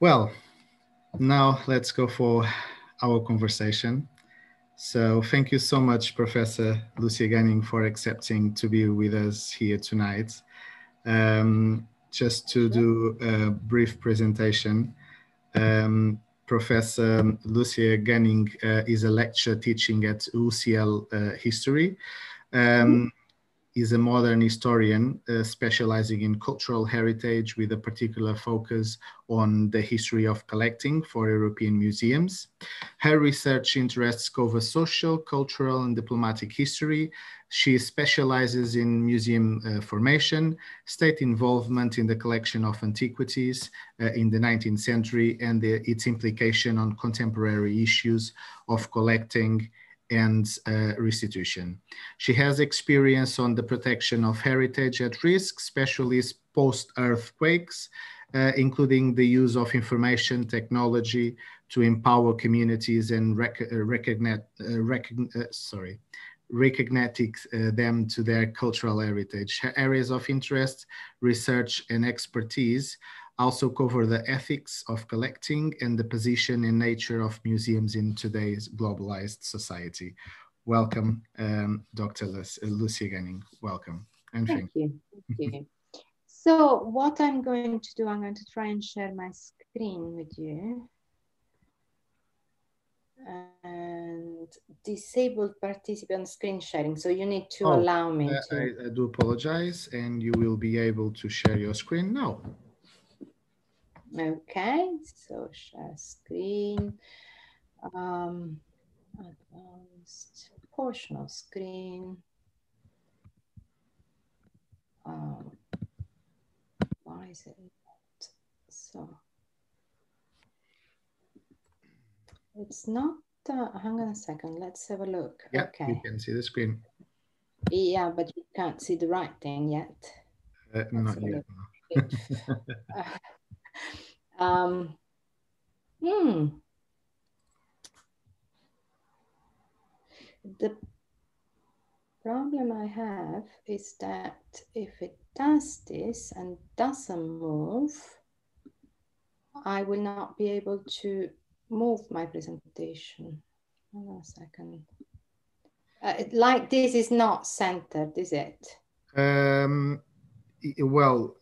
Well, now let's go for our conversation. So thank you so much, Professor Lucia Gunning, for accepting to be with us here tonight. Um, just to do a brief presentation, um, Professor Lucia Gunning uh, is a lecturer teaching at UCL uh, History. Um, is a modern historian uh, specializing in cultural heritage with a particular focus on the history of collecting for European museums. Her research interests cover social, cultural, and diplomatic history. She specializes in museum uh, formation, state involvement in the collection of antiquities uh, in the 19th century, and the, its implication on contemporary issues of collecting and uh, restitution. She has experience on the protection of heritage at risk, especially post-earthquakes, uh, including the use of information technology to empower communities and rec uh, recognize, uh, uh, sorry, recognize them to their cultural heritage. Her areas of interest, research, and expertise also cover the ethics of collecting and the position and nature of museums in today's globalized society. Welcome, um, Dr. Lucy Gunning. Welcome. And thank, you. Thank you. so what I'm going to do, I'm going to try and share my screen with you. And disabled participant screen sharing. So you need to oh, allow me to. I, I do apologize and you will be able to share your screen now. Okay, so share screen, um, advanced portion of screen. Um, why is it not? So it's not, uh, hang on a second, let's have a look. Yeah, okay. you can see the screen. Yeah, but you can't see the right thing yet. Uh, not yet. Um, hmm. The problem I have is that if it does this and doesn't move, I will not be able to move my presentation. Hold on a second. Uh, like this is not centered, is it? Um, well,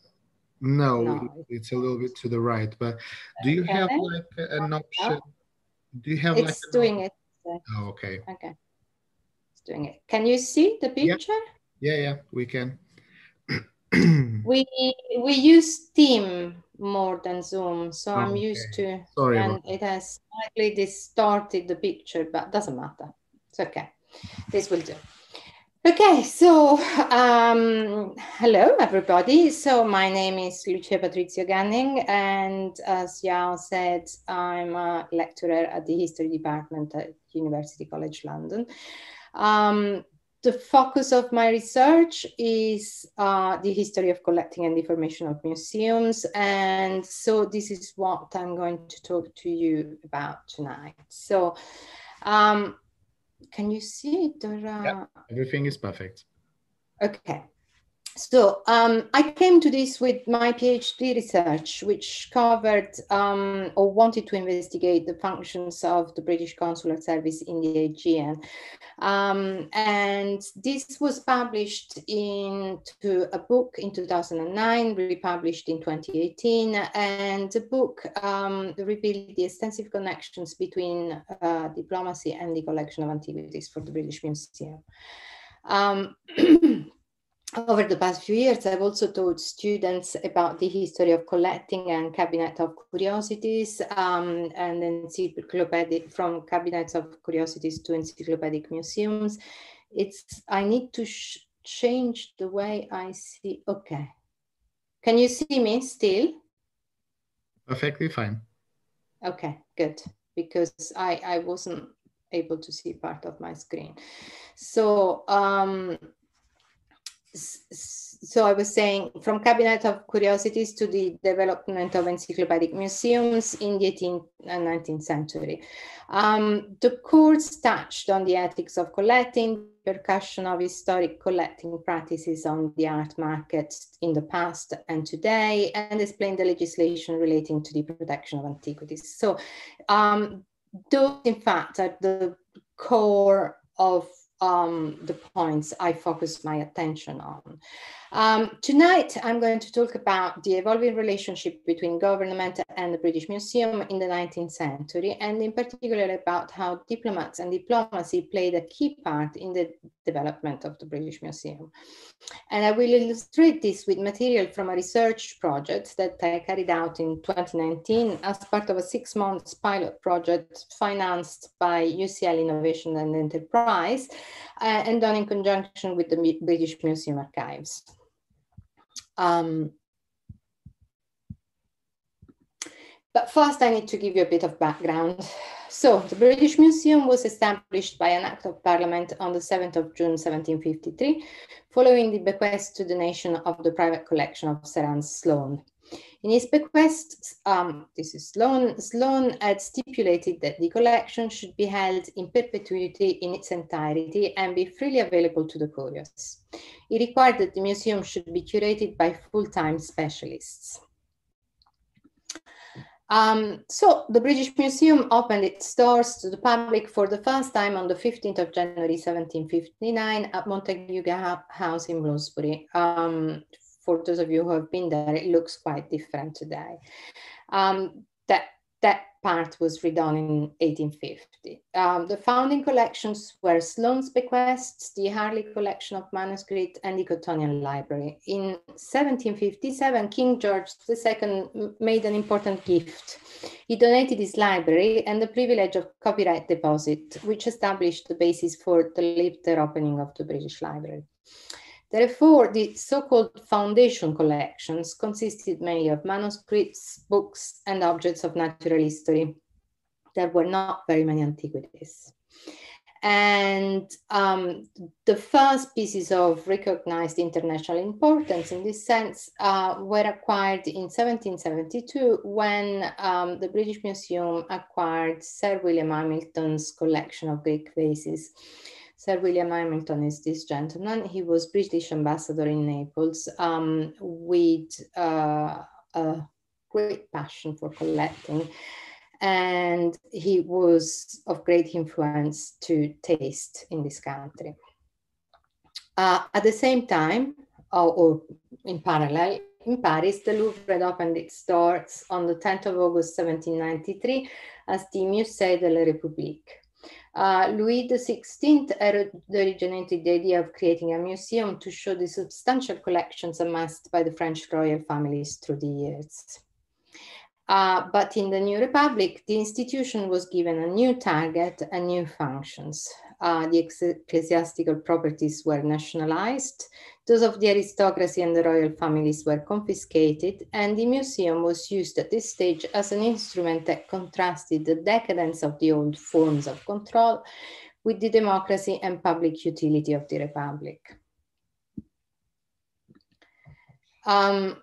no, no, it's a little bit to the right. But do you have like an option? Do you have like it's like doing it. Oh, okay. Okay. It's doing it. Can you see the picture? Yeah, yeah, yeah we can. we we use Team more than Zoom, so I'm used to. Sorry and it has slightly distorted the picture, but doesn't matter. It's okay. This will do. Okay, so um, hello everybody. So my name is Lucia Patrizio Gunning, and as Yao said, I'm a lecturer at the History Department at University College London. Um, the focus of my research is uh, the history of collecting and information of museums, and so this is what I'm going to talk to you about tonight. So. Um, can you see it? Or, uh... yeah, everything is perfect. Okay. So um, I came to this with my PhD research, which covered um, or wanted to investigate the functions of the British Consular Service in the Aegean. Um, and this was published into a book in 2009, republished in 2018. And the book um, revealed the extensive connections between uh, diplomacy and the collection of antiquities for the British Museum. Over the past few years, I've also taught students about the history of collecting and cabinet of curiosities, um, and encyclopedic from cabinets of curiosities to encyclopedic museums. It's I need to change the way I see. Okay, can you see me still? Perfectly fine. Okay, good because I I wasn't able to see part of my screen. So um, so I was saying from cabinet of curiosities to the development of encyclopedic museums in the 18th and 19th century. Um, the course touched on the ethics of collecting, percussion of historic collecting practices on the art market in the past and today, and explained the legislation relating to the protection of antiquities. So um, those, in fact, are the core of um, the points I focus my attention on. Um, tonight, I'm going to talk about the evolving relationship between government and the British Museum in the 19th century, and in particular about how diplomats and diplomacy played a key part in the development of the British Museum. And I will illustrate this with material from a research project that I carried out in 2019 as part of a six months pilot project financed by UCL Innovation and Enterprise uh, and done in conjunction with the British Museum Archives. Um, but first I need to give you a bit of background. So the British Museum was established by an act of parliament on the 7th of June 1753, following the bequest to the nation of the private collection of Sir Hans Sloane. In his bequest, um, this is Sloane, Sloane had stipulated that the collection should be held in perpetuity in its entirety and be freely available to the curious. He required that the museum should be curated by full-time specialists. Um, so the British Museum opened its doors to the public for the first time on the 15th of January 1759 at Montagu House in Bloomsbury. Um, for those of you who have been there, it looks quite different today. Um, that that part was redone in 1850. Um, the founding collections were Sloane's bequests, the Harley collection of manuscript, and the Cottonian Library. In 1757, King George II made an important gift. He donated his library and the privilege of copyright deposit, which established the basis for the later opening of the British Library. Therefore, the so-called foundation collections consisted mainly of manuscripts, books, and objects of natural history. There were not very many antiquities. And um, the first pieces of recognized international importance in this sense uh, were acquired in 1772 when um, the British Museum acquired Sir William Hamilton's collection of Greek vases. Sir William Hamilton is this gentleman. He was British ambassador in Naples um, with uh, a great passion for collecting. And he was of great influence to taste in this country. Uh, at the same time, or, or in parallel, in Paris, the Louvre opened its doors on the 10th of August 1793 as the Musée de la République. Uh, Louis XVI originated the idea of creating a museum to show the substantial collections amassed by the French royal families through the years. Uh, but in the New Republic, the institution was given a new target and new functions. Uh, the ecclesiastical properties were nationalized, those of the aristocracy and the royal families were confiscated, and the museum was used at this stage as an instrument that contrasted the decadence of the old forms of control with the democracy and public utility of the republic. Um,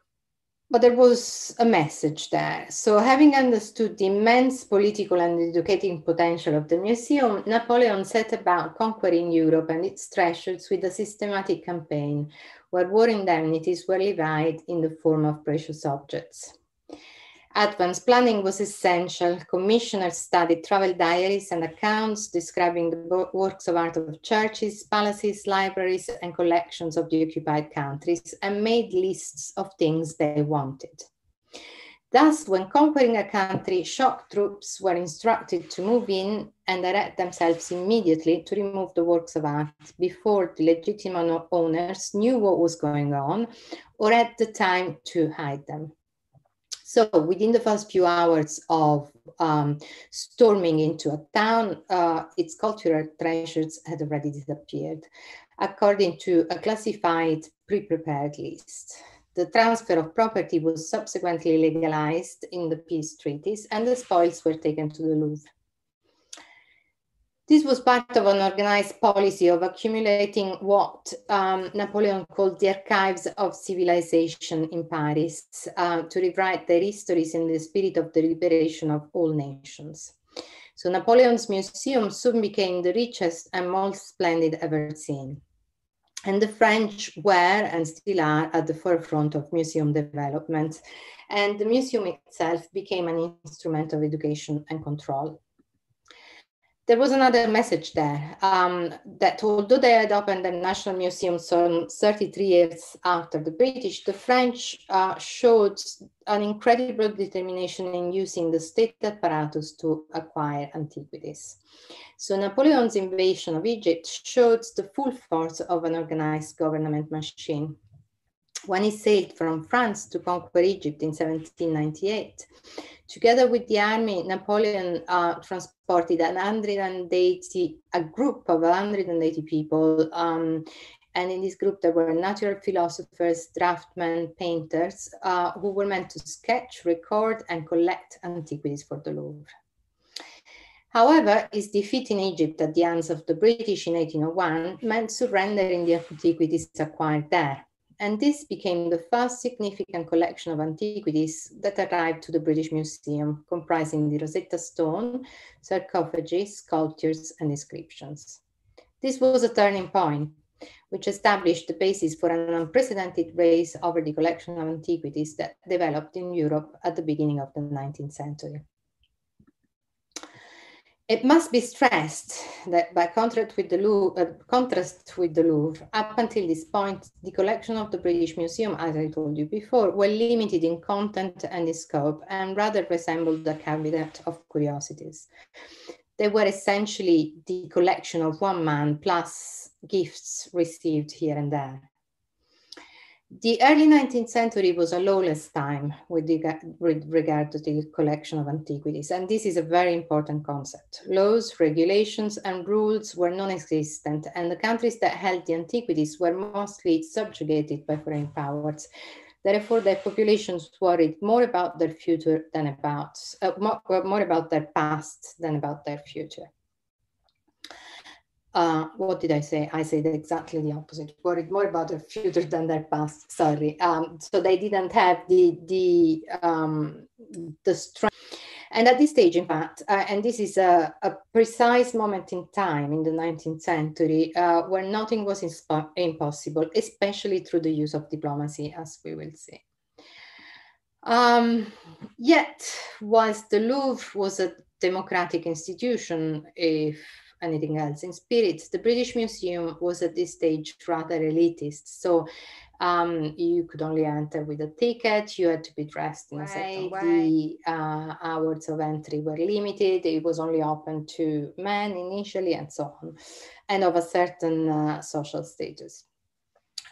but there was a message there. So, having understood the immense political and educating potential of the museum, Napoleon set about conquering Europe and its treasures with a systematic campaign where war indemnities were levied in the form of precious objects. Advanced planning was essential. Commissioners studied travel diaries and accounts describing the works of art of churches, palaces, libraries, and collections of the occupied countries and made lists of things they wanted. Thus, when conquering a country, shock troops were instructed to move in and direct themselves immediately to remove the works of art before the legitimate owners knew what was going on or had the time to hide them. So within the first few hours of um, storming into a town, uh, its cultural treasures had already disappeared, according to a classified pre-prepared list. The transfer of property was subsequently legalized in the peace treaties and the spoils were taken to the Louvre. This was part of an organized policy of accumulating what um, Napoleon called the archives of civilization in Paris uh, to rewrite their histories in the spirit of the liberation of all nations. So Napoleon's museum soon became the richest and most splendid ever seen. And the French were and still are at the forefront of museum development. And the museum itself became an instrument of education and control there was another message there um, that although they had opened the National Museum some 33 years after the British, the French uh, showed an incredible determination in using the state apparatus to acquire antiquities. So Napoleon's invasion of Egypt showed the full force of an organized government machine. When he sailed from France to conquer Egypt in 1798, Together with the army, Napoleon uh, transported 180, a group of 180 people. Um, and in this group, there were natural philosophers, draftsmen, painters, uh, who were meant to sketch, record, and collect antiquities for the Louvre. However, his defeat in Egypt at the hands of the British in 1801 meant surrendering the antiquities acquired there and this became the first significant collection of antiquities that arrived to the British Museum, comprising the Rosetta Stone, sarcophagi, sculptures, and inscriptions. This was a turning point, which established the basis for an unprecedented race over the collection of antiquities that developed in Europe at the beginning of the 19th century. It must be stressed that by contrast with, the Louvre, uh, contrast with the Louvre, up until this point, the collection of the British Museum, as I told you before, were limited in content and in scope and rather resembled a cabinet of curiosities. They were essentially the collection of one man plus gifts received here and there. The early 19th century was a lawless time with, regard to the collection of antiquities, and this is a very important concept. Laws, regulations, and rules were non existent, and the countries that held the antiquities were mostly subjugated by foreign powers. Therefore, their populations worried more about their future than about, uh, more, more about their past than about their future uh, what did I say? I said exactly the opposite. Worried more about their future than their past. Sorry. Um, so they didn't have the the um, the strength. And at this stage, in fact, uh, and this is a, a, precise moment in time in the 19th century uh, where nothing was impossible, especially through the use of diplomacy, as we will see. Um, yet, whilst the Louvre was a democratic institution, if anything else. In spirit, the British Museum was at this stage rather elitist. So um, you could only enter with a ticket. You had to be dressed in a certain way. The uh, hours of entry were limited. It was only open to men initially, and so on, and of a certain uh, social status.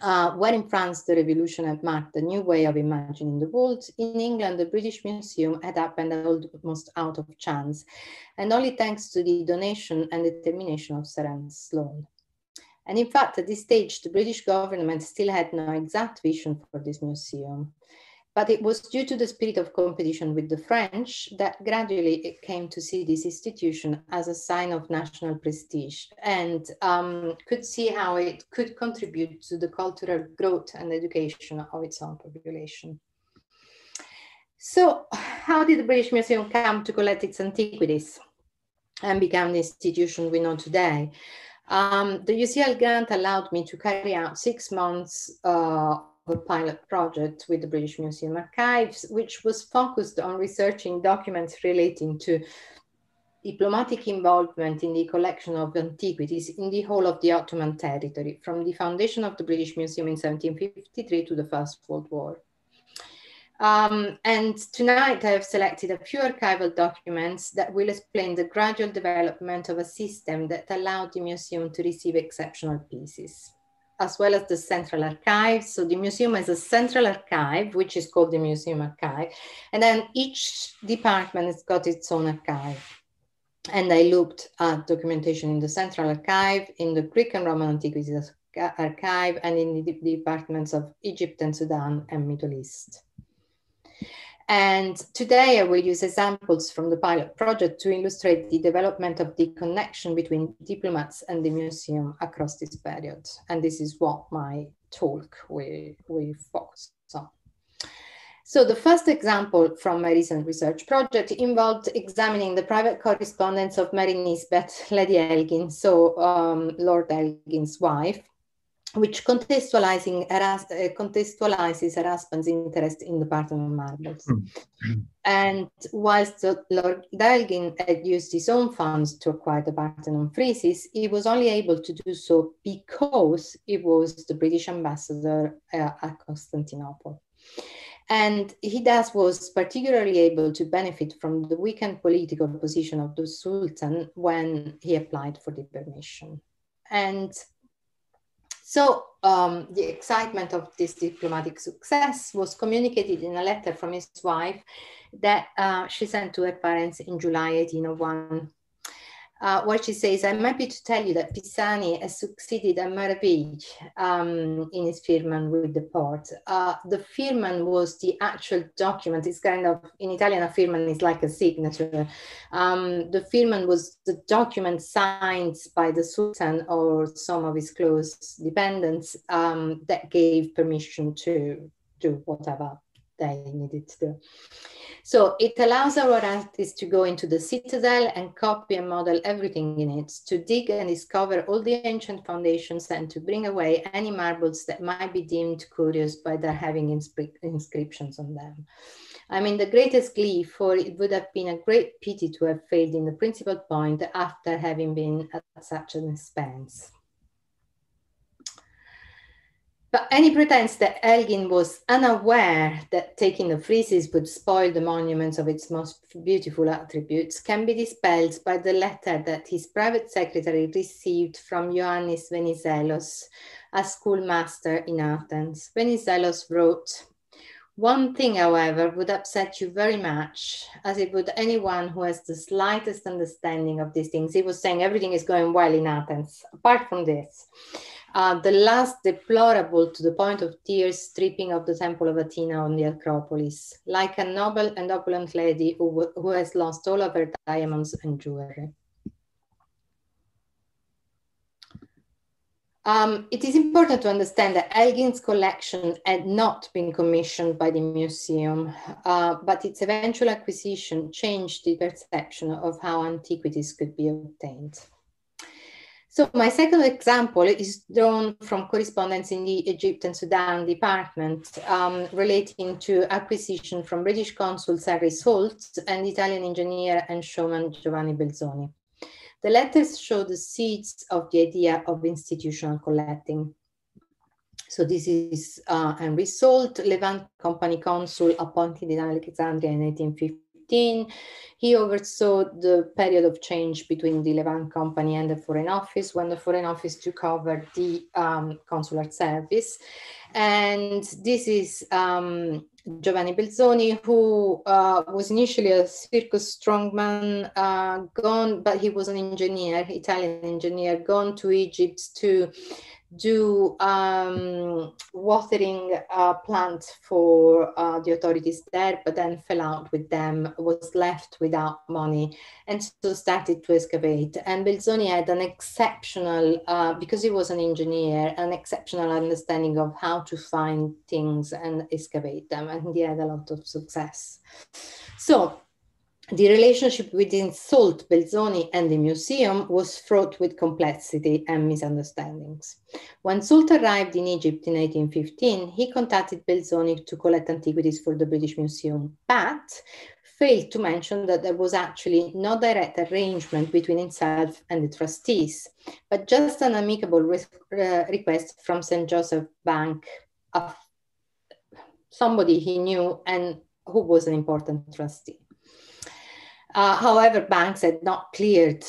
Uh, when in France the revolution had marked a new way of imagining the world, in England the British Museum had happened almost out of chance, and only thanks to the donation and determination of Sir Sloane. And in fact, at this stage, the British government still had no exact vision for this museum. But it was due to the spirit of competition with the French that gradually it came to see this institution as a sign of national prestige and um, could see how it could contribute to the cultural growth and education of its own population. So, how did the British Museum come to collect its antiquities and become the institution we know today? Um, the UCL grant allowed me to carry out six months uh, a pilot project with the British Museum Archives, which was focused on researching documents relating to diplomatic involvement in the collection of antiquities in the whole of the Ottoman territory, from the foundation of the British Museum in 1753 to the First World War. Um, and tonight I have selected a few archival documents that will explain the gradual development of a system that allowed the museum to receive exceptional pieces as well as the central archive. So the museum has a central archive, which is called the museum archive. And then each department has got its own archive. And I looked at documentation in the central archive, in the Greek and Roman antiquities archive, and in the departments of Egypt and Sudan and Middle East. And today I will use examples from the pilot project to illustrate the development of the connection between diplomats and the museum across this period. And this is what my talk will, will focus on. So the first example from my recent research project involved examining the private correspondence of Mary Nisbet, Lady Elgin, so um, Lord Elgin's wife, which contextualizing Eras uh, contextualizes husband's interest in the Parthenon marbles. Mm-hmm. And whilst Lord Elgin had used his own funds to acquire the Parthenon friezes, he was only able to do so because he was the British ambassador uh, at Constantinople. And he thus was particularly able to benefit from the weakened political position of the Sultan when he applied for the permission. And so um, the excitement of this diplomatic success was communicated in a letter from his wife that uh, she sent to her parents in July 1801 uh, where she says, I'm happy to tell you that Pisani has succeeded a meraviglia um, in his firman with the Porte. Uh, the firman was the actual document. It's kind of, in Italian, a firman is like a signature. Um, the firman was the document signed by the Sultan or some of his close dependents um, that gave permission to do whatever they needed to do. So it allows our artists to go into the citadel and copy and model everything in it, to dig and discover all the ancient foundations and to bring away any marbles that might be deemed curious by their having inscriptions on them. I mean, the greatest glee, for it would have been a great pity to have failed in the principal point after having been at such an expense. But any pretense that Elgin was unaware that taking the friezes would spoil the monuments of its most beautiful attributes can be dispelled by the letter that his private secretary received from Ioannis Venizelos, a schoolmaster in Athens. Venizelos wrote, one thing, however, would upset you very much, as it would anyone who has the slightest understanding of these things. He was saying everything is going well in Athens, apart from this. Uh, the last deplorable to the point of tears stripping of the temple of Athena on the Acropolis, like a noble and opulent lady who, who has lost all of her diamonds and jewelry. Um, it is important to understand that Elgin's collection had not been commissioned by the museum, uh, but its eventual acquisition changed the perception of how antiquities could be obtained. So my second example is drawn from correspondence in the Egypt and Sudan department um, relating to acquisition from British consul Harry Salt and Italian engineer and showman Giovanni Belzoni. The letters show the seeds of the idea of institutional collecting. So this is uh, Henry Salt, Levant Company consul appointed in Alexandria in 1850 he oversaw the period of change between the Levant Company and the Foreign Office when the Foreign Office took over the um, consular service. And this is um, Giovanni Belzoni, who uh, was initially a circus strongman, uh, gone, but he was an engineer, Italian engineer, gone to Egypt to do um, watering uh, plant for uh, the authorities there, but then fell out with them, was left without money, and so started to excavate. And Belzoni had an exceptional, uh, because he was an engineer, an exceptional understanding of how to find things and excavate them, and he had a lot of success. So the relationship between Salt, Belzoni, and the museum was fraught with complexity and misunderstandings. When Salt arrived in Egypt in 1815, he contacted Belzoni to collect antiquities for the British Museum, but failed to mention that there was actually no direct arrangement between himself and the trustees, but just an amicable re uh, request from St. Joseph Bank, of somebody he knew and who was an important trustee. Uh, however, banks had not cleared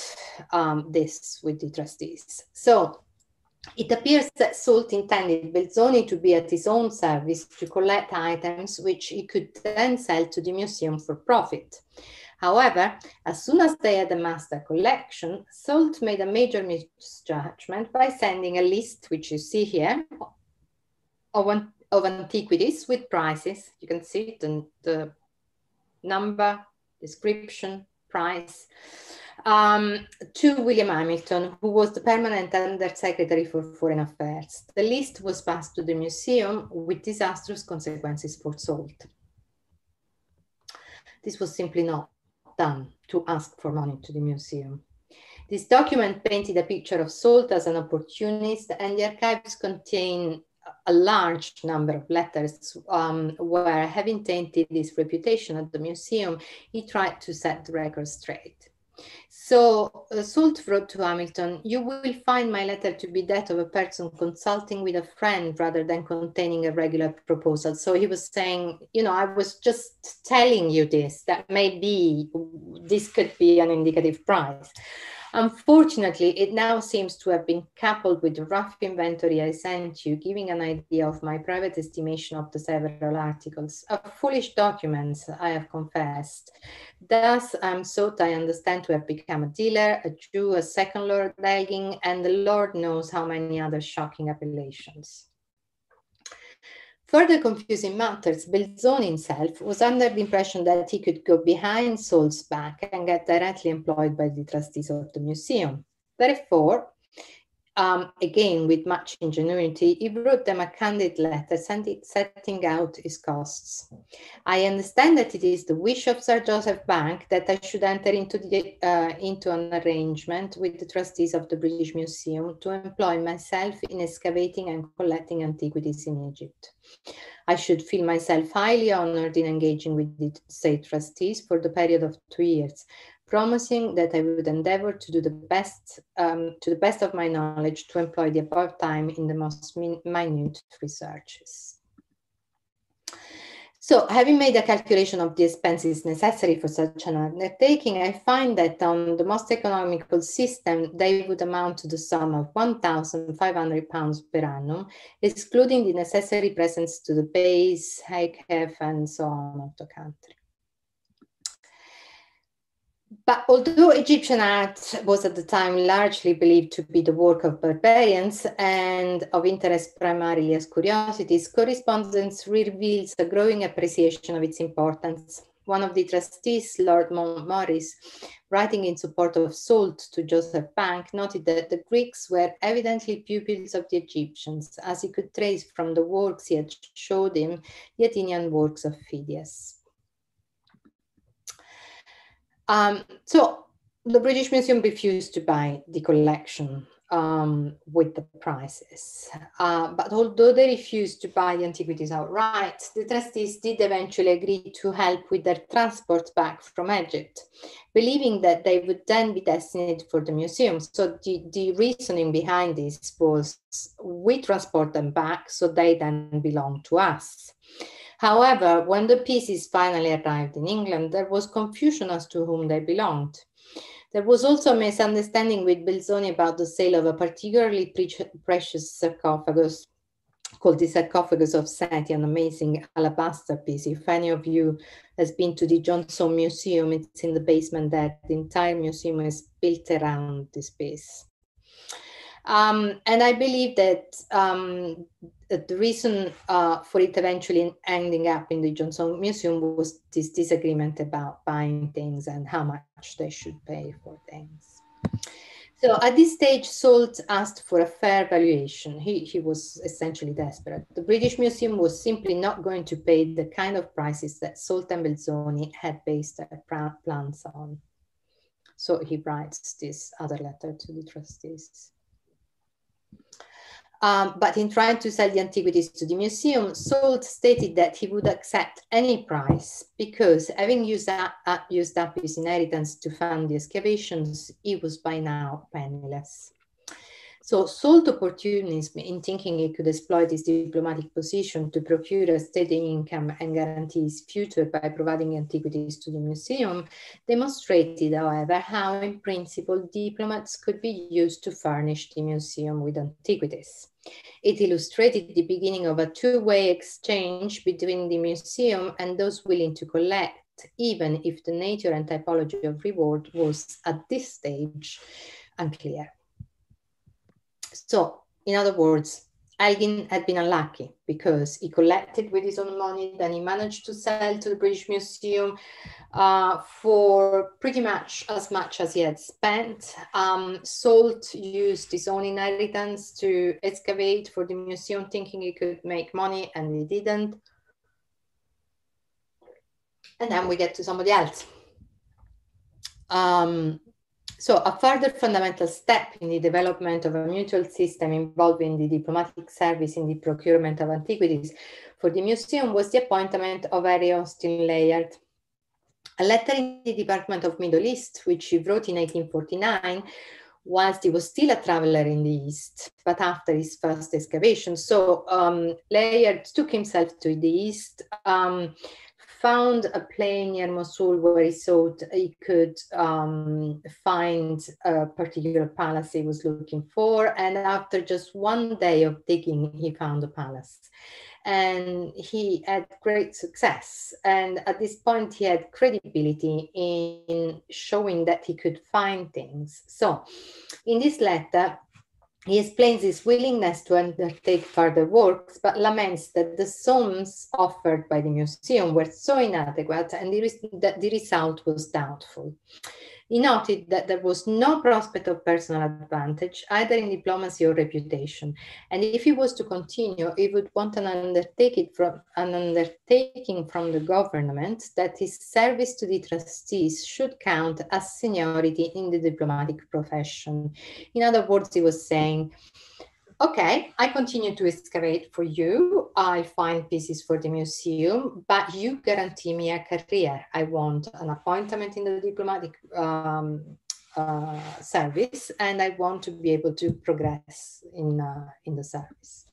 um, this with the trustees. So it appears that Salt intended Belzoni to be at his own service to collect items which he could then sell to the museum for profit. However, as soon as they had amassed a collection, Salt made a major misjudgment by sending a list, which you see here, of, of antiquities with prices. You can see it in the number, description, price, um, to William Hamilton, who was the permanent Undersecretary for Foreign Affairs. The list was passed to the museum with disastrous consequences for Salt. This was simply not done to ask for money to the museum. This document painted a picture of Salt as an opportunist, and the archives contain a large number of letters um, where, having tainted his reputation at the museum, he tried to set the record straight. So uh, Salt wrote to Hamilton, you will find my letter to be that of a person consulting with a friend rather than containing a regular proposal. So he was saying, you know, I was just telling you this, that maybe this could be an indicative price. Unfortunately, it now seems to have been coupled with the rough inventory I sent you, giving an idea of my private estimation of the several articles. A foolish document, I have confessed. Thus, I'm sought, I understand, to have become a dealer, a Jew, a second Lord Elgin, and the Lord knows how many other shocking appellations. Further confusing matters, Belzoni himself was under the impression that he could go behind Salt's back and get directly employed by the trustees of the museum. Therefore, um, again, with much ingenuity, he wrote them a candid letter setting out his costs. I understand that it is the wish of Sir Joseph Bank that I should enter into, the, uh, into an arrangement with the trustees of the British Museum to employ myself in excavating and collecting antiquities in Egypt. I should feel myself highly honored in engaging with the state trustees for the period of two years, promising that I would endeavor to do the best, um, to the best of my knowledge, to employ the above time in the most minute researches. So having made a calculation of the expenses necessary for such an undertaking, I find that on the most economical system, they would amount to the sum of 1,500 pounds per annum, excluding the necessary presents to the base, HECF, and so on of the country. But although Egyptian art was at the time largely believed to be the work of barbarians and of interest primarily as curiosities, correspondence reveals a growing appreciation of its importance. One of the trustees, Lord Mountnorris, writing in support of Salt to Joseph Bank, noted that the Greeks were evidently pupils of the Egyptians, as he could trace from the works he had showed him the Athenian works of Phidias. Um, so the British Museum refused to buy the collection um, with the prices. Uh, but although they refused to buy the antiquities outright, the trustees did eventually agree to help with their transport back from Egypt, believing that they would then be destined for the museum. So the, the reasoning behind this was we transport them back so they then belong to us. However, when the pieces finally arrived in England, there was confusion as to whom they belonged. There was also a misunderstanding with Belzoni about the sale of a particularly pre- precious sarcophagus called the sarcophagus of Seti, an amazing alabaster piece. If any of you has been to the John Soane Museum, it's in the basement there. The entire museum is built around this piece. Um, and I believe that um, the reason uh, for it eventually ending up in the John Soane Museum was this disagreement about buying things and how much they should pay for things. So at this stage, Salt asked for a fair valuation. He, he was essentially desperate. The British Museum was simply not going to pay the kind of prices that Salt and Belzoni had based their plans on. So he writes this other letter to the trustees. Um, but in trying to sell the antiquities to the museum, Salt stated that he would accept any price because having used uh, used up his inheritance to fund the excavations, he was by now penniless. So Salt opportunism in thinking he could exploit his diplomatic position to procure a steady income and guarantee his future by providing antiquities to the museum demonstrated, however, how in principle diplomats could be used to furnish the museum with antiquities. It illustrated the beginning of a two-way exchange between the museum and those willing to collect, even if the nature and typology of reward was at this stage unclear. So, in other words, Elgin had been unlucky because he collected with his own money, then he managed to sell to the British Museum uh, for pretty much as much as he had spent. Um, Salt used his own inheritance to excavate for the museum, thinking he could make money, and he didn't. And then we get to somebody else. Um, so a further fundamental step in the development of a mutual system involving the diplomatic service in the procurement of antiquities for the museum was the appointment of Harry Austen Layard. A letter in the Department of Middle East, which he wrote in 1849, whilst he was still a traveler in the East, but after his first excavation. So um, Layard took himself to the East, um, found a plain near Mosul where he thought he could um, find a particular palace he was looking for. And after just one day of digging, he found a palace. And he had great success. And at this point, he had credibility in showing that he could find things. So, in this letter, he explains his willingness to undertake further works, but laments that the sums offered by the museum were so inadequate and the, that the result was doubtful. He noted that there was no prospect of personal advantage, either in diplomacy or reputation. And if he was to continue, he would want an undertaking from, an undertaking from the government that his service to the trustees should count as seniority in the diplomatic profession. In other words, he was saying, okay, I continue to excavate for you. I find pieces for the museum, but you guarantee me a career. I want an appointment in the diplomatic um, uh, service, and I want to be able to progress in, uh, in the service.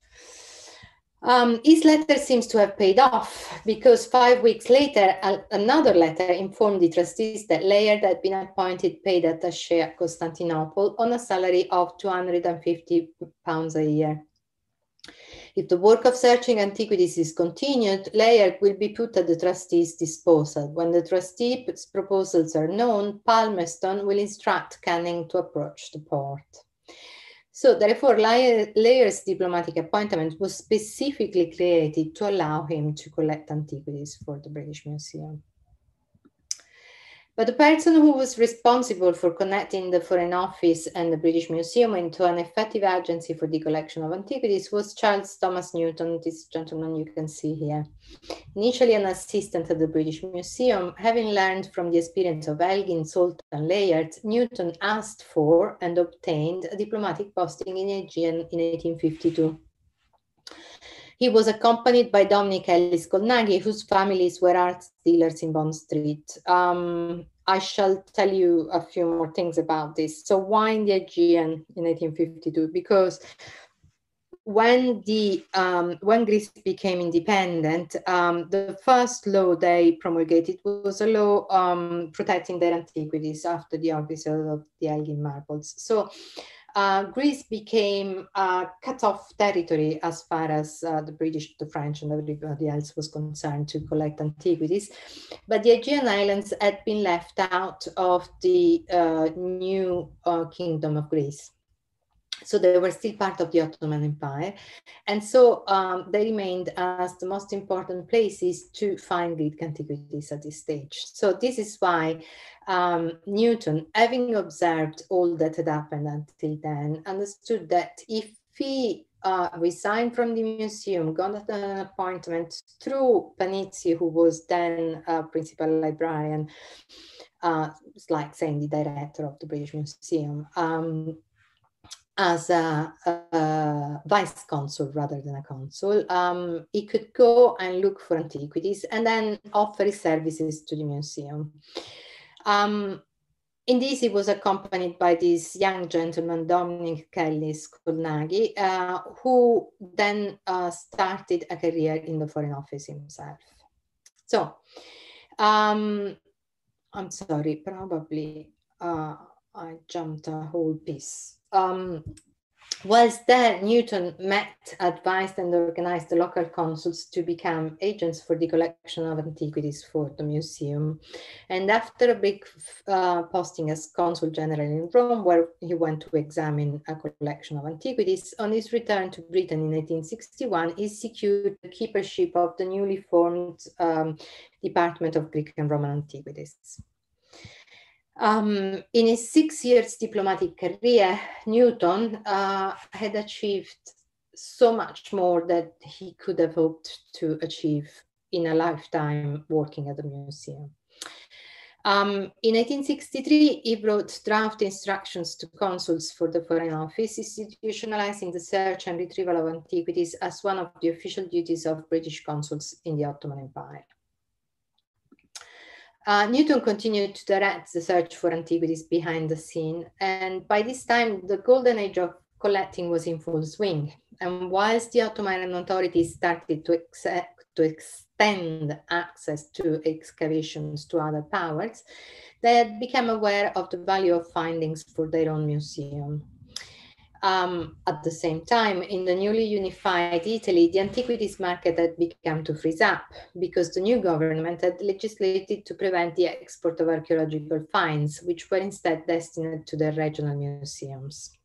Um, his letter seems to have paid off because five weeks later, another letter informed the trustees that Layard had been appointed paid attaché at Constantinople on a salary of 250 pounds a year. If the work of searching antiquities is continued, Layard will be put at the trustees' disposal. When the trustees' proposals are known, Palmerston will instruct Canning to approach the Porte. So therefore, Layard's diplomatic appointment was specifically created to allow him to collect antiquities for the British Museum. But the person who was responsible for connecting the Foreign Office and the British Museum into an effective agency for the collection of antiquities was Charles Thomas Newton, this gentleman you can see here. Initially an assistant at the British Museum, having learned from the experience of Elgin, Salt and Layard, Newton asked for and obtained a diplomatic posting in Aegean in 1852. He was accompanied by Dominic Ellis Colnaghi, whose families were art dealers in Bond Street. Um, I shall tell you a few more things about this. So why in the Aegean in 1852? Because when the um, when Greece became independent, um, the first law they promulgated was a law um, protecting their antiquities after the obstacle of the Elgin marbles. So uh, Greece became a cut-off territory as far as uh, the British, the French, and everybody else was concerned to collect antiquities. But the Aegean Islands had been left out of the uh, new uh, kingdom of Greece. So they were still part of the Ottoman Empire. And so um, they remained as the most important places to find Greek antiquities at this stage. So this is why um, Newton, having observed all that had happened until then, understood that if he uh, resigned from the museum, got an appointment through Panizzi, who was then a principal librarian, uh, it's like saying the director of the British Museum, um, as a, a, vice consul rather than a consul, um, he could go and look for antiquities and then offer his services to the museum. Um, in this, he was accompanied by this young gentleman, Dominic Ellis Colnaghi, uh, who then uh, started a career in the Foreign Office himself. So, um, I'm sorry, probably uh, I jumped a whole piece. Um, Whilst there, Newton met, advised, and organized the local consuls to become agents for the collection of antiquities for the museum. And after a big uh, posting as consul general in Rome, where he went to examine a collection of antiquities, on his return to Britain in 1861, he secured the keepership of the newly formed um, Department of Greek and Roman Antiquities. Um, in his six years diplomatic career, Newton uh, had achieved so much more that he could have hoped to achieve in a lifetime working at the museum. Um, in 1863, he wrote draft instructions to consuls for the Foreign Office, institutionalizing the search and retrieval of antiquities as one of the official duties of British consuls in the Ottoman Empire. Uh, Newton continued to direct the search for antiquities behind the scene, and by this time, the golden age of collecting was in full swing. And whilst the Ottoman authorities started to, accept, to extend access to excavations to other powers, they had become aware of the value of findings for their own museum. Um, at the same time, in the newly unified Italy, the antiquities market had begun to freeze up because the new government had legislated to prevent the export of archaeological finds, which were instead destined to the regional museums.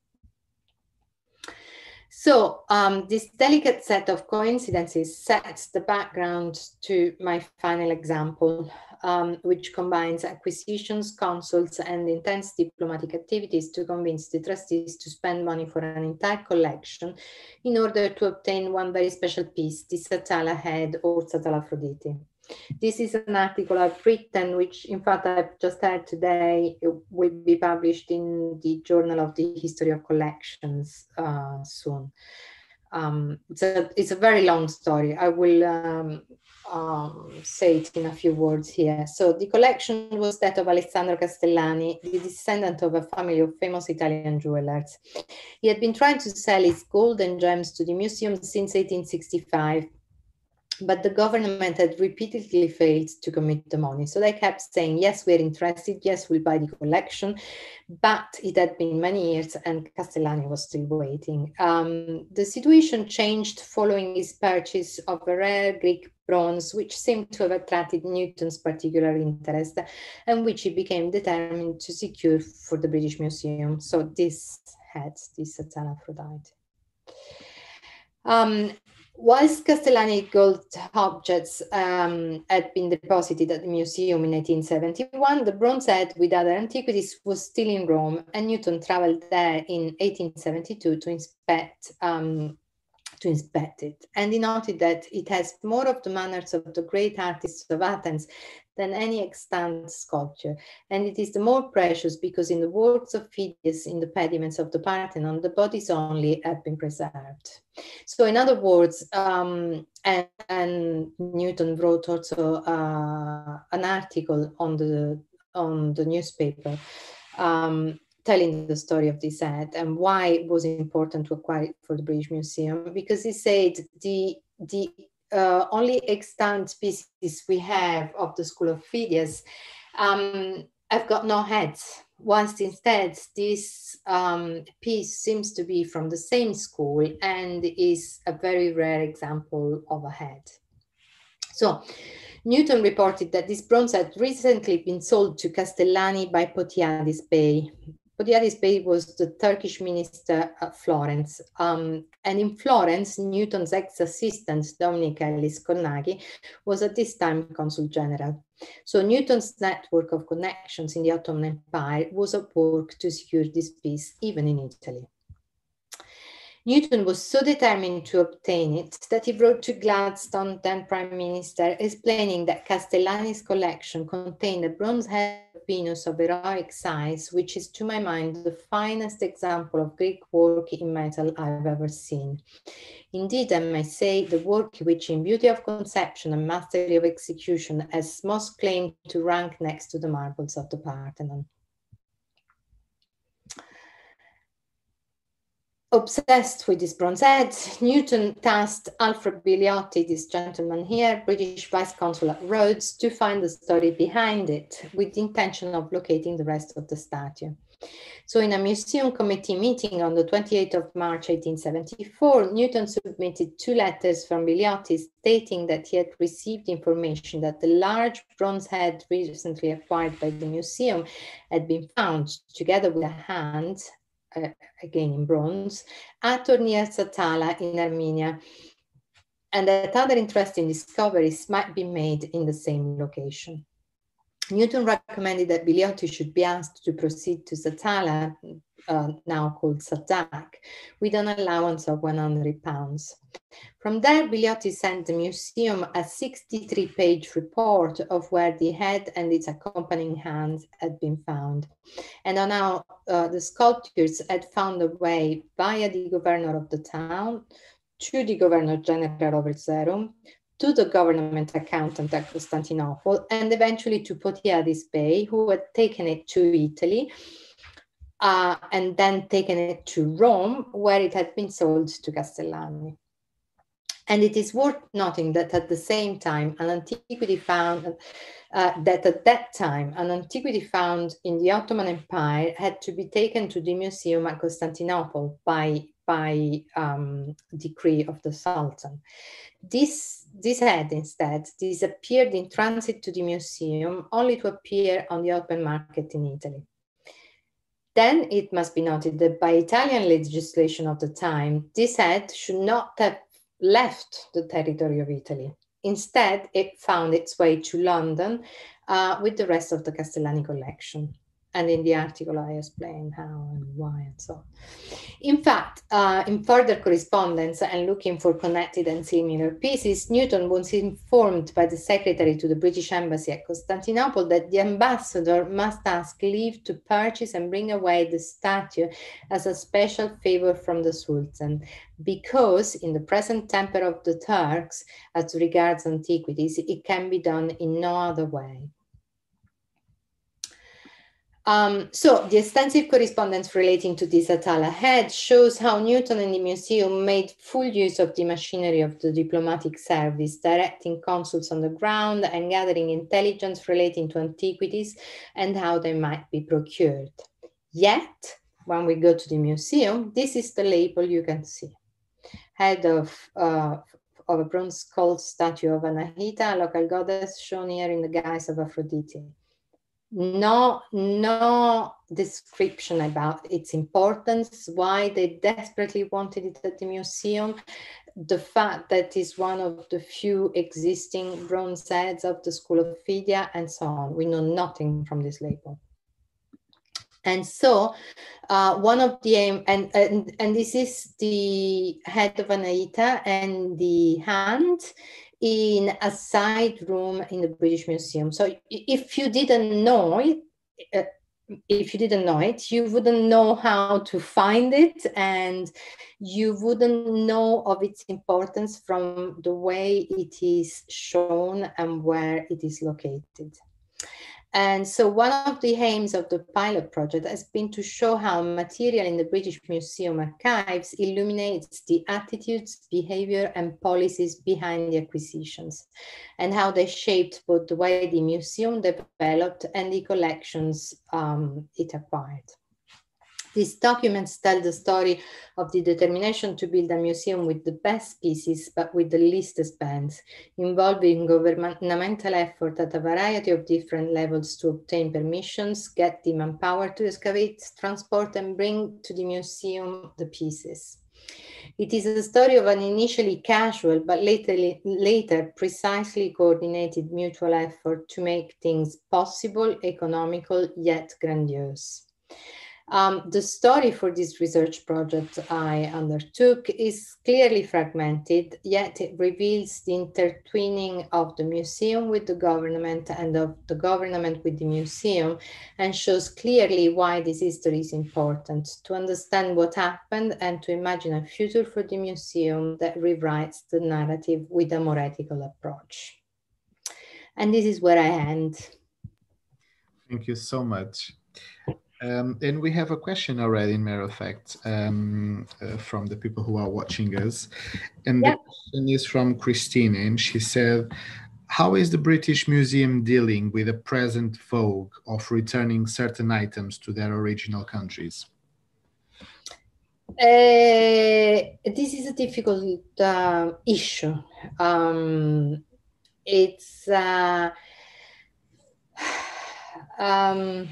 So um, this delicate set of coincidences sets the background to my final example, um, which combines acquisitions, consults, and intense diplomatic activities to convince the trustees to spend money for an entire collection in order to obtain one very special piece, the Satala head or Satala Aphrodite. This is an article I've written, which in fact I've just had today it will be published in the Journal of the History of Collections uh, soon. Um, it's, a, it's a very long story. I will um, um, say it in a few words here. So the collection was that of Alessandro Castellani, the descendant of a family of famous Italian jewelers. He had been trying to sell his gold and gems to the museum since 1865 but the government had repeatedly failed to commit the money. So they kept saying, yes, we're interested, yes, we'll buy the collection. But it had been many years and Castellani was still waiting. Um, the situation changed following his purchase of a rare Greek bronze, which seemed to have attracted Newton's particular interest and which he became determined to secure for the British Museum. So this had this Satala Aphrodite. Um, Whilst Castellani gold objects um, had been deposited at the museum in 1871, the bronze head with other antiquities was still in Rome, and Newton traveled there in 1872 to inspect um, to inspect it. And he noted that it has more of the manners of the great artists of Athens than any extant sculpture. And it is the more precious because in the works of Phidias in the pediments of the Parthenon, the bodies only have been preserved. So in other words, um, and, and, Newton wrote also uh, an article on the, on the newspaper um, telling the story of this ad and why it was important to acquire it for the British Museum because he said the the uh, only extant species we have of the school of Phidias um, have got no heads. Whilst instead, this um, piece seems to be from the same school and is a very rare example of a head. So, Newton reported that this bronze had recently been sold to Castellani by Photiadis Bey, Photiadis Bey was the Turkish minister at Florence. Um, and in Florence, Newton's ex-assistant, Dominic Ellis Colnaghi, was at this time consul general. So Newton's network of connections in the Ottoman Empire was at work to secure this peace, even in Italy. Newton was so determined to obtain it that he wrote to Gladstone, then Prime Minister, explaining that Castellani's collection contained a bronze head of Venus of heroic size, which is to my mind the finest example of Greek work in metal I've ever seen. Indeed, I may say the work which in beauty of conception and mastery of execution has most claim to rank next to the marbles of the Parthenon. Obsessed with this bronze head, Newton tasked Alfred Biliotti, this gentleman here, British Vice Consul at Rhodes, to find the story behind it with the intention of locating the rest of the statue. So in a museum committee meeting on the 28th of March 1874, Newton submitted two letters from Biliotti stating that he had received information that the large bronze head recently acquired by the museum had been found together with a hand uh, again in bronze, at Tornia Satala in Armenia, and that other interesting discoveries might be made in the same location. Newton recommended that Biliotti should be asked to proceed to Satala, uh, now called Sadak, with an allowance of 100 pounds. From there, Biliotti sent the museum a 63-page report of where the head and its accompanying hands had been found. And on how uh, the sculptures had found a way via the governor of the town to the governor general of Erzurum, to the government accountant at Constantinople, and eventually to Photiadis Bey, who had taken it to Italy uh, and then taken it to Rome, where it had been sold to Castellani. And it is worth noting that at the same time, an antiquity found uh, that at that time, an antiquity found in the Ottoman Empire had to be taken to the museum at Constantinople by, by um, decree of the Sultan. This, this head instead disappeared in transit to the museum only to appear on the open market in Italy. Then it must be noted that by Italian legislation of the time, this head should not have left the territory of Italy. Instead, it found its way to London uh, with the rest of the Castellani collection. And in the article, I explain how and why and so on. In fact, uh, in further correspondence and looking for connected and similar pieces, Newton was informed by the secretary to the British Embassy at Constantinople that the ambassador must ask leave to purchase and bring away the statue as a special favor from the Sultan, because in the present temper of the Turks, as regards antiquities, it can be done in no other way. Um, so the extensive correspondence relating to this Satala head shows how Newton and the museum made full use of the machinery of the diplomatic service, directing consuls on the ground and gathering intelligence relating to antiquities and how they might be procured. Yet, when we go to the museum, this is the label you can see. Head of, uh, of a bronze cult statue of Anahita, a local goddess shown here in the guise of Aphrodite no no description about its importance why they desperately wanted it at the museum the fact that it's one of the few existing bronze heads of the school of Phidia and so on. We know nothing from this label. And so uh, one of the aim and, and and this is the head of Anahita and the hand in a side room in the British Museum. So if you didn't know it, uh, if you didn't know it, you wouldn't know how to find it and you wouldn't know of its importance from the way it is shown and where it is located. And so one of the aims of the pilot project has been to show how material in the British Museum archives illuminates the attitudes, behavior, and policies behind the acquisitions, and how they shaped both the way the museum developed and the collections um, it acquired. These documents tell the story of the determination to build a museum with the best pieces, but with the least expense, involving governmental effort at a variety of different levels to obtain permissions, get the manpower to excavate, transport, and bring to the museum the pieces. It is a story of an initially casual but later, later precisely coordinated mutual effort to make things possible, economical, yet grandiose. Um, the story for this research project I undertook is clearly fragmented, yet it reveals the intertwining of the museum with the government and of the government with the museum, and shows clearly why this history is important to understand what happened and to imagine a future for the museum that rewrites the narrative with a more ethical approach. And this is where I end. Thank you so much. Um, and we have a question already, in matter of fact, um, uh, from the people who are watching us. And the question is from Christine, and she said, How is the British Museum dealing with the present vogue of returning certain items to their original countries? Uh, this is a difficult uh, issue. Um, it's uh, um,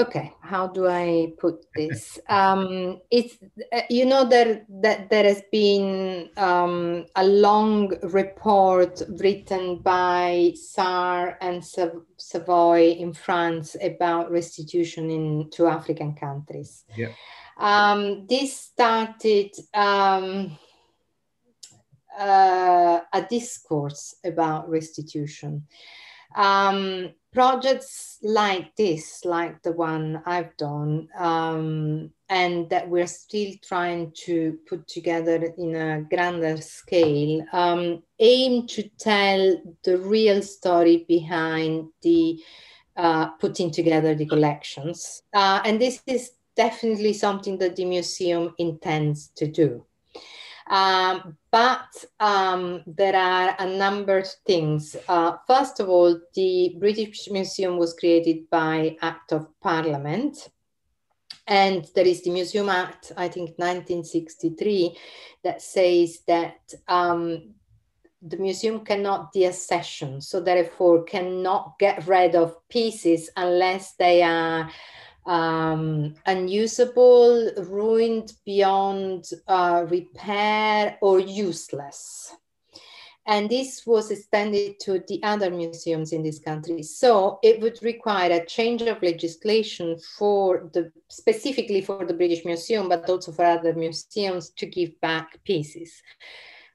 okay. How do i put this? Um, it's uh, you know that that there has been um, a long report written by Sarr and Savoy in france about restitution in to african countries. Yeah. um, this started um, uh, a discourse about restitution. Um, projects like this, like the one I've done, um, and that we're still trying to put together in a grander scale, um, aim to tell the real story behind the uh, putting together the collections. Uh, and this is definitely something that the museum intends to do. Um, but um, there are a number of things. Uh, first of all, the British Museum was created by Act of Parliament. And there is the Museum Act, I think 1963, that says that um, the museum cannot deaccession, so therefore cannot get rid of pieces unless they are um, unusable, ruined beyond uh, repair, or useless. And this was extended to the other museums in this country. So it would require a change of legislation for the specifically for the British Museum, but also for other museums to give back pieces.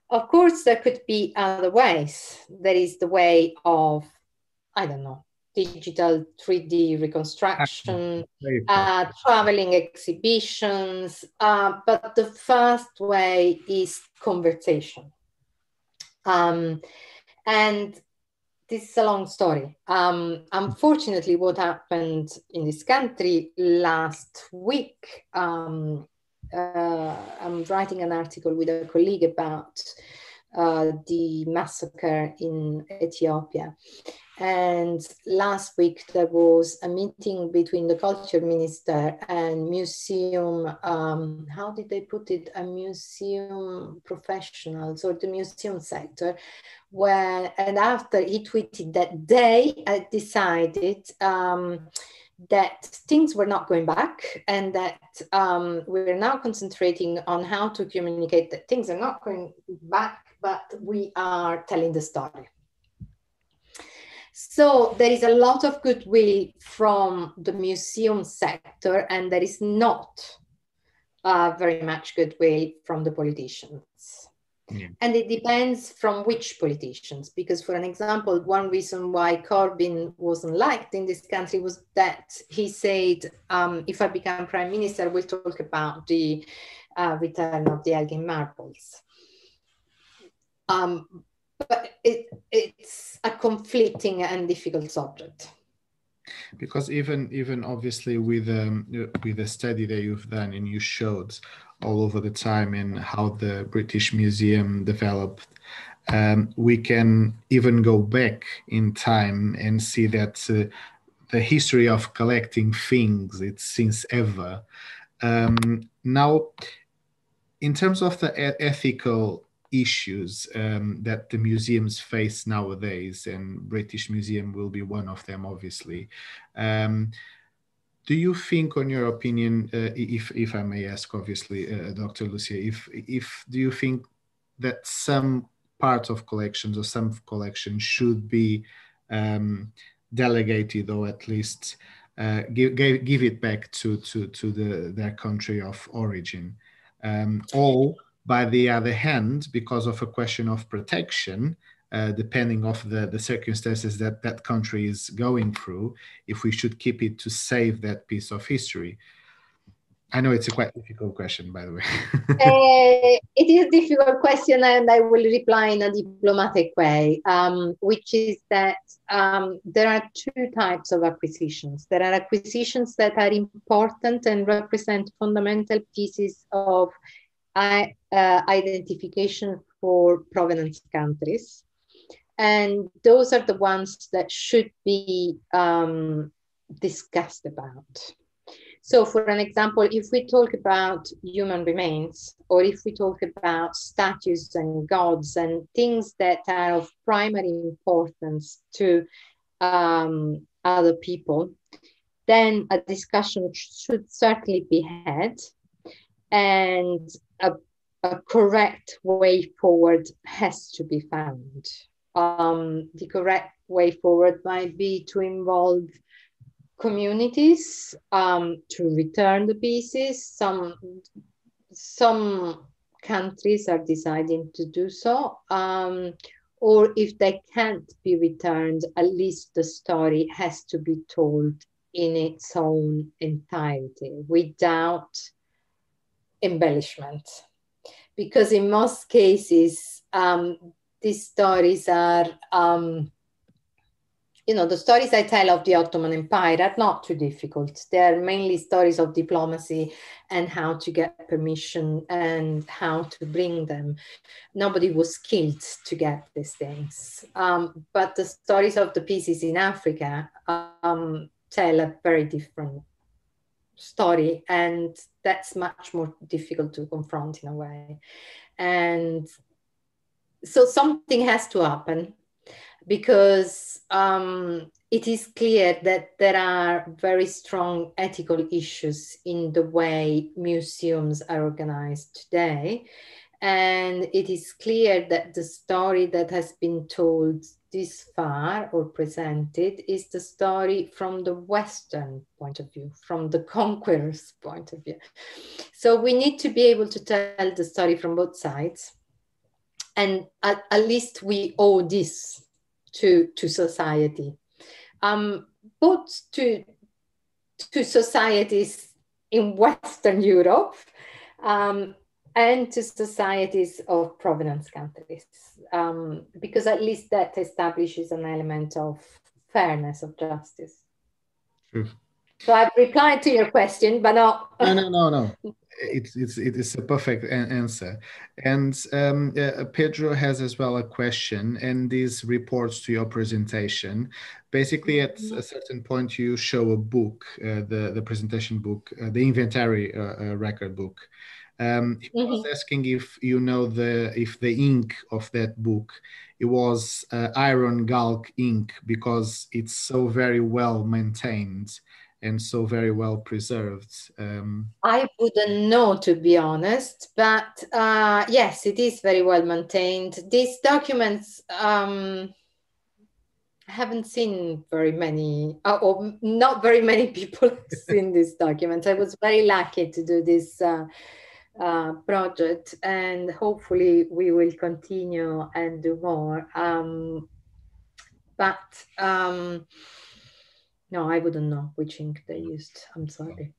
Of course, there could be other ways. There is the way of, I don't know, digital 3D reconstruction, uh, traveling exhibitions. Uh, but the first way is conversation. Um, and this is a long story. Um, unfortunately, what happened in this country last week, um, uh, I'm writing an article with a colleague about uh, the massacre in Ethiopia. And last week there was a meeting between the culture minister and museum, um, how did they put it? A museum professionals or the museum sector, where, and after he tweeted that they had decided um, that things were not going back and that um, we're now concentrating on how to communicate that things are not going back, but we are telling the story. So there is a lot of goodwill from the museum sector, and there is not uh, very much goodwill from the politicians. Yeah. And it depends from which politicians, because, for an example, one reason why Corbyn wasn't liked in this country was that he said, um, if I become prime minister, we'll talk about the uh, return of the Elgin marbles. Um, but it, it's a conflicting and difficult subject because even even obviously with um, with the study that you've done and you showed all over the time and how the British Museum developed, um, we can even go back in time and see that uh, the history of collecting things it's since ever. Um, now, in terms of the ethical issues um, that the museums face nowadays, and British Museum will be one of them, obviously. Um, do you think, on your opinion, uh, if if I may ask, obviously, uh, Dr. Lucia, if if do you think that some part of collections or some collections should be um, delegated or at least uh, give, give, give it back to to to the their country of origin, um, or by the other hand, because of a question of protection, uh, depending of the, the circumstances that that country is going through, if we should keep it to save that piece of history. I know it's a quite difficult question, by the way. uh, it is a difficult question, and I will reply in a diplomatic way, um, which is that um, there are two types of acquisitions. There are acquisitions that are important and represent fundamental pieces of uh, identification for provenance countries. And those are the ones that should be um, discussed about. So, for an example, if we talk about human remains, or if we talk about statues and gods and things that are of primary importance to um, other people, then a discussion should certainly be had, and a, a correct way forward has to be found. Um, the correct way forward might be to involve communities um, to return the pieces. Some some countries are deciding to do so. Um, or if they can't be returned, at least the story has to be told in its own entirety without embellishment. Because in most cases, um, these stories are um, you know, the stories I tell of the Ottoman Empire are not too difficult. They're mainly stories of diplomacy and how to get permission and how to bring them. Nobody was killed to get these things. Um, but the stories of the pieces in Africa um, tell a very different story, and that's much more difficult to confront in a way. And so something has to happen because um, it is clear that there are very strong ethical issues in the way museums are organized today. And it is clear that the story that has been told this far or presented is the story from the Western point of view, from the conqueror's point of view. So we need to be able to tell the story from both sides. And at, at least we owe this to, to society, um, both to, to societies in Western Europe um, and to societies of provenance countries, um, because at least that establishes an element of fairness, of justice. True. So I've replied to your question, but not. no, no, no, no it's it's it is a perfect answer and um, uh, pedro has as well a question and these reports to your presentation basically at mm-hmm. a certain point you show a book uh, the the presentation book uh, the inventory uh, uh, record book um, he mm-hmm. was asking if you know the if the ink of that book it was uh, iron gall ink because it's so very well maintained and so very well preserved. Um, I wouldn't know, to be honest, but uh, yes, it is very well maintained. These documents, um, I haven't seen very many, uh, or not very many people seen these documents. I was very lucky to do this uh, uh, project, and hopefully we will continue and do more. Um, but um, no, I wouldn't know which ink they used. I'm sorry.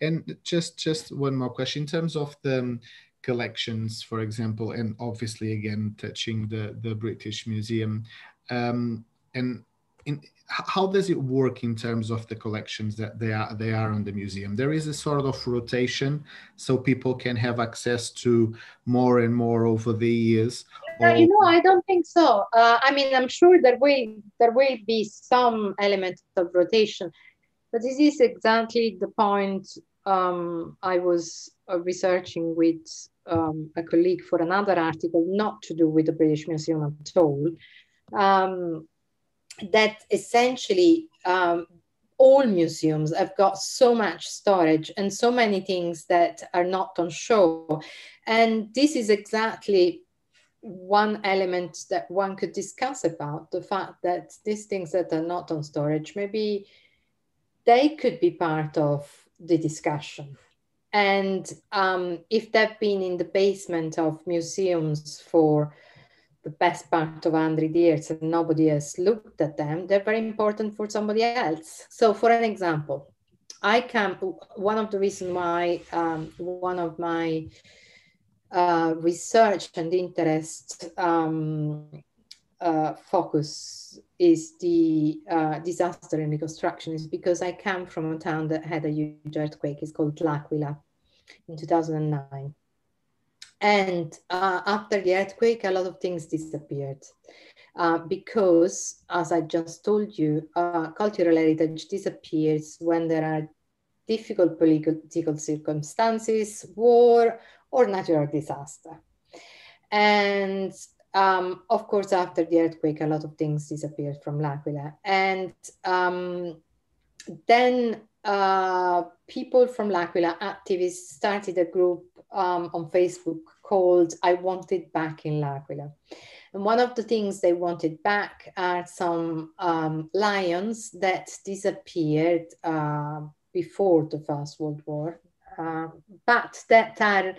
And just just one more question in terms of the um, collections, for example, and obviously again touching the the British Museum, um, and in, how does it work in terms of the collections that they are they are in the museum? There is a sort of rotation so people can have access to more and more over the years or... you know i don't think so. Uh, i mean i'm sure there will there will be some element of rotation but this is exactly the point um, i was uh, researching with um, a colleague for another article not to do with the british museum at all. Um, that essentially um, all museums have got so much storage and so many things that are not on show. And this is exactly one element that one could discuss about the fact that these things that are not on storage, maybe they could be part of the discussion. And um, if they've been in the basement of museums for the best part of 100 years and nobody has looked at them, they're very important for somebody else. So, for an example, I can, one of the reasons why um, one of my uh, research and interest um, uh, focus is the uh, disaster and reconstruction is because I come from a town that had a huge earthquake. It's called L'Aquila in 2009. And uh, after the earthquake, a lot of things disappeared. Uh, because, as I just told you, uh, cultural heritage disappears when there are difficult political circumstances, war, or natural disaster. And um, of course, after the earthquake, a lot of things disappeared from L'Aquila. And um, then uh, people from L'Aquila, activists, started a group um, on Facebook called I Want It Back in L'Aquila. And one of the things they wanted back are some um, lions that disappeared uh, before the First World War, uh, but that are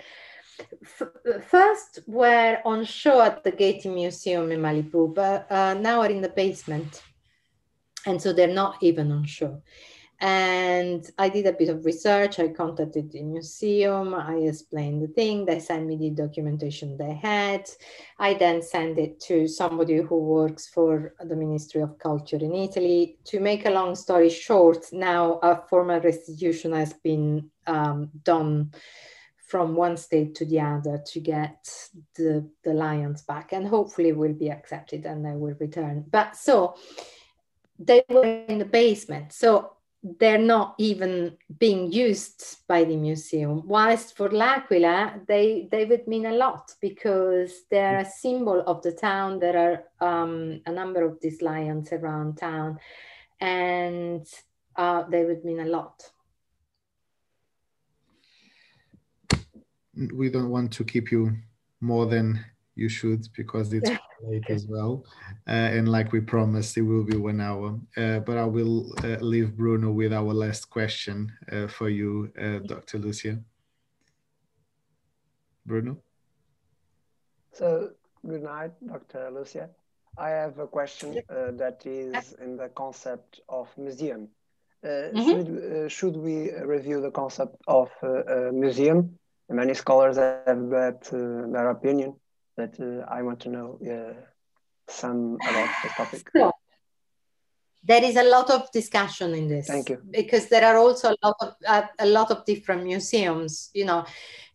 first were on show at the Getty Museum in Malibu, but uh, now are in the basement. And so they're not even on show. And I did a bit of research. I contacted the museum. I explained the thing. They sent me the documentation they had. I then sent it to somebody who works for the Ministry of Culture in Italy. To make a long story short, now a formal restitution has been um, done from one state to the other to get the, the lions back and hopefully will be accepted and they will return. But so they were in the basement. So they're not even being used by the museum. Whilst for L'Aquila, they, they would mean a lot because they're a symbol of the town. There are um, a number of these lions around town and uh, they would mean a lot. we don't want to keep you more than you should because it's late as well. Uh, and like we promised, it will be one hour. Uh, but I will uh, leave Bruno with our last question uh, for you, uh, Dr. Lucia. Bruno? So, good night, Dr. Lucia. I have a question uh, that is in the concept of museum. Mm -hmm. Should, should we review the concept of museum many scholars have that uh, their opinion, but uh, I want to know uh, some about this topic. So, there is a lot of discussion in this. Thank you. Because there are also a lot of uh, a lot of different museums, you know.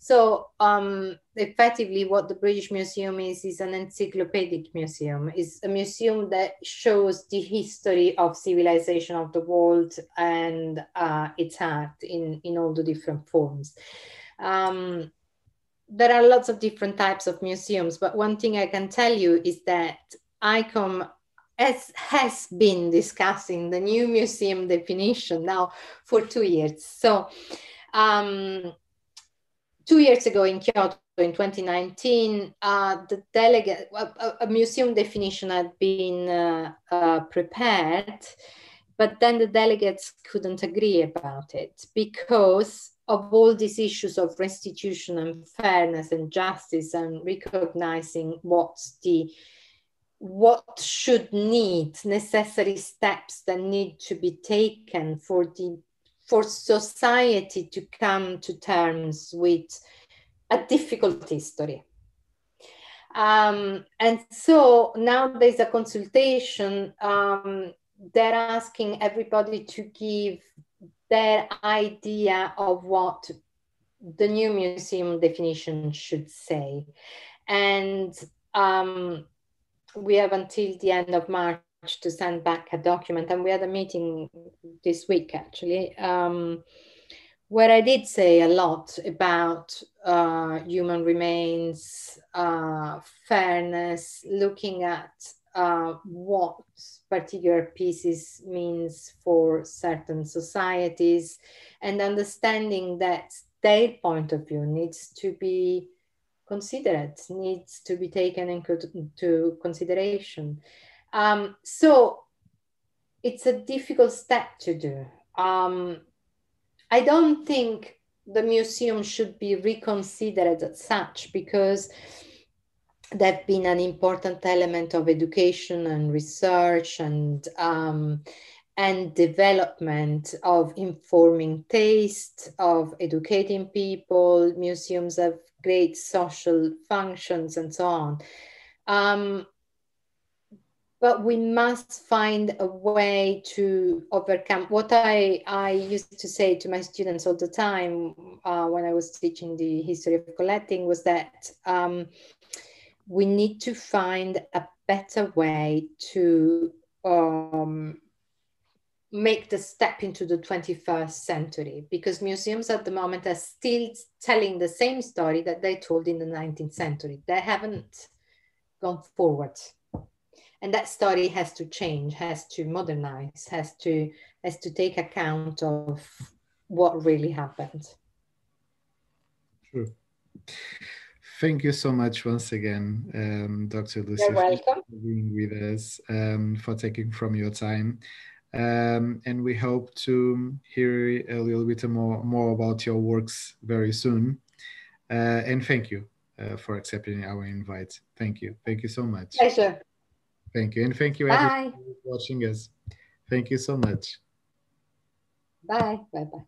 So um, effectively, what the British Museum is is an encyclopedic museum. It's a museum that shows the history of civilization of the world and uh, its art in in all the different forms. Um, there are lots of different types of museums, but one thing I can tell you is that ICOM has, has been discussing the new museum definition now for two years. So um, two years ago in Kyoto in 2019, uh, the delegate, a, a, museum definition had been uh, uh, prepared, but then the delegates couldn't agree about it because of all these issues of restitution and fairness and justice and recognizing what's the what should need necessary steps that need to be taken for the for society to come to terms with a difficult history. Um, and so now there's a consultation um, they're asking everybody to give their idea of what the new museum definition should say. And um, we have until the end of March to send back a document. And we had a meeting this week actually, um, where I did say a lot about uh, human remains, uh, fairness, looking at uh, what particular pieces means for certain societies and understanding that their point of view needs to be considered, needs to be taken into consideration. Um, so it's a difficult step to do. Um, I don't think the museum should be reconsidered as such because they've been an important element of education and research and um, and development of informing taste, of educating people. Museums have great social functions and so on. Um, but we must find a way to overcome what I, I used to say to my students all the time uh, when I was teaching the history of collecting was that um, we need to find a better way to um, make the step into the 21st century because museums at the moment are still telling the same story that they told in the 19th century. They haven't gone forward. And that story has to change has to modernize has to has to take account of what really happened. True thank you so much once again um, dr lucy You're welcome. for being with us um, for taking from your time um, and we hope to hear a little bit more more about your works very soon uh, and thank you uh, for accepting our invite thank you thank you so much pleasure Thank you. And thank you Bye. for watching us. Thank you so much. Bye. Bye bye.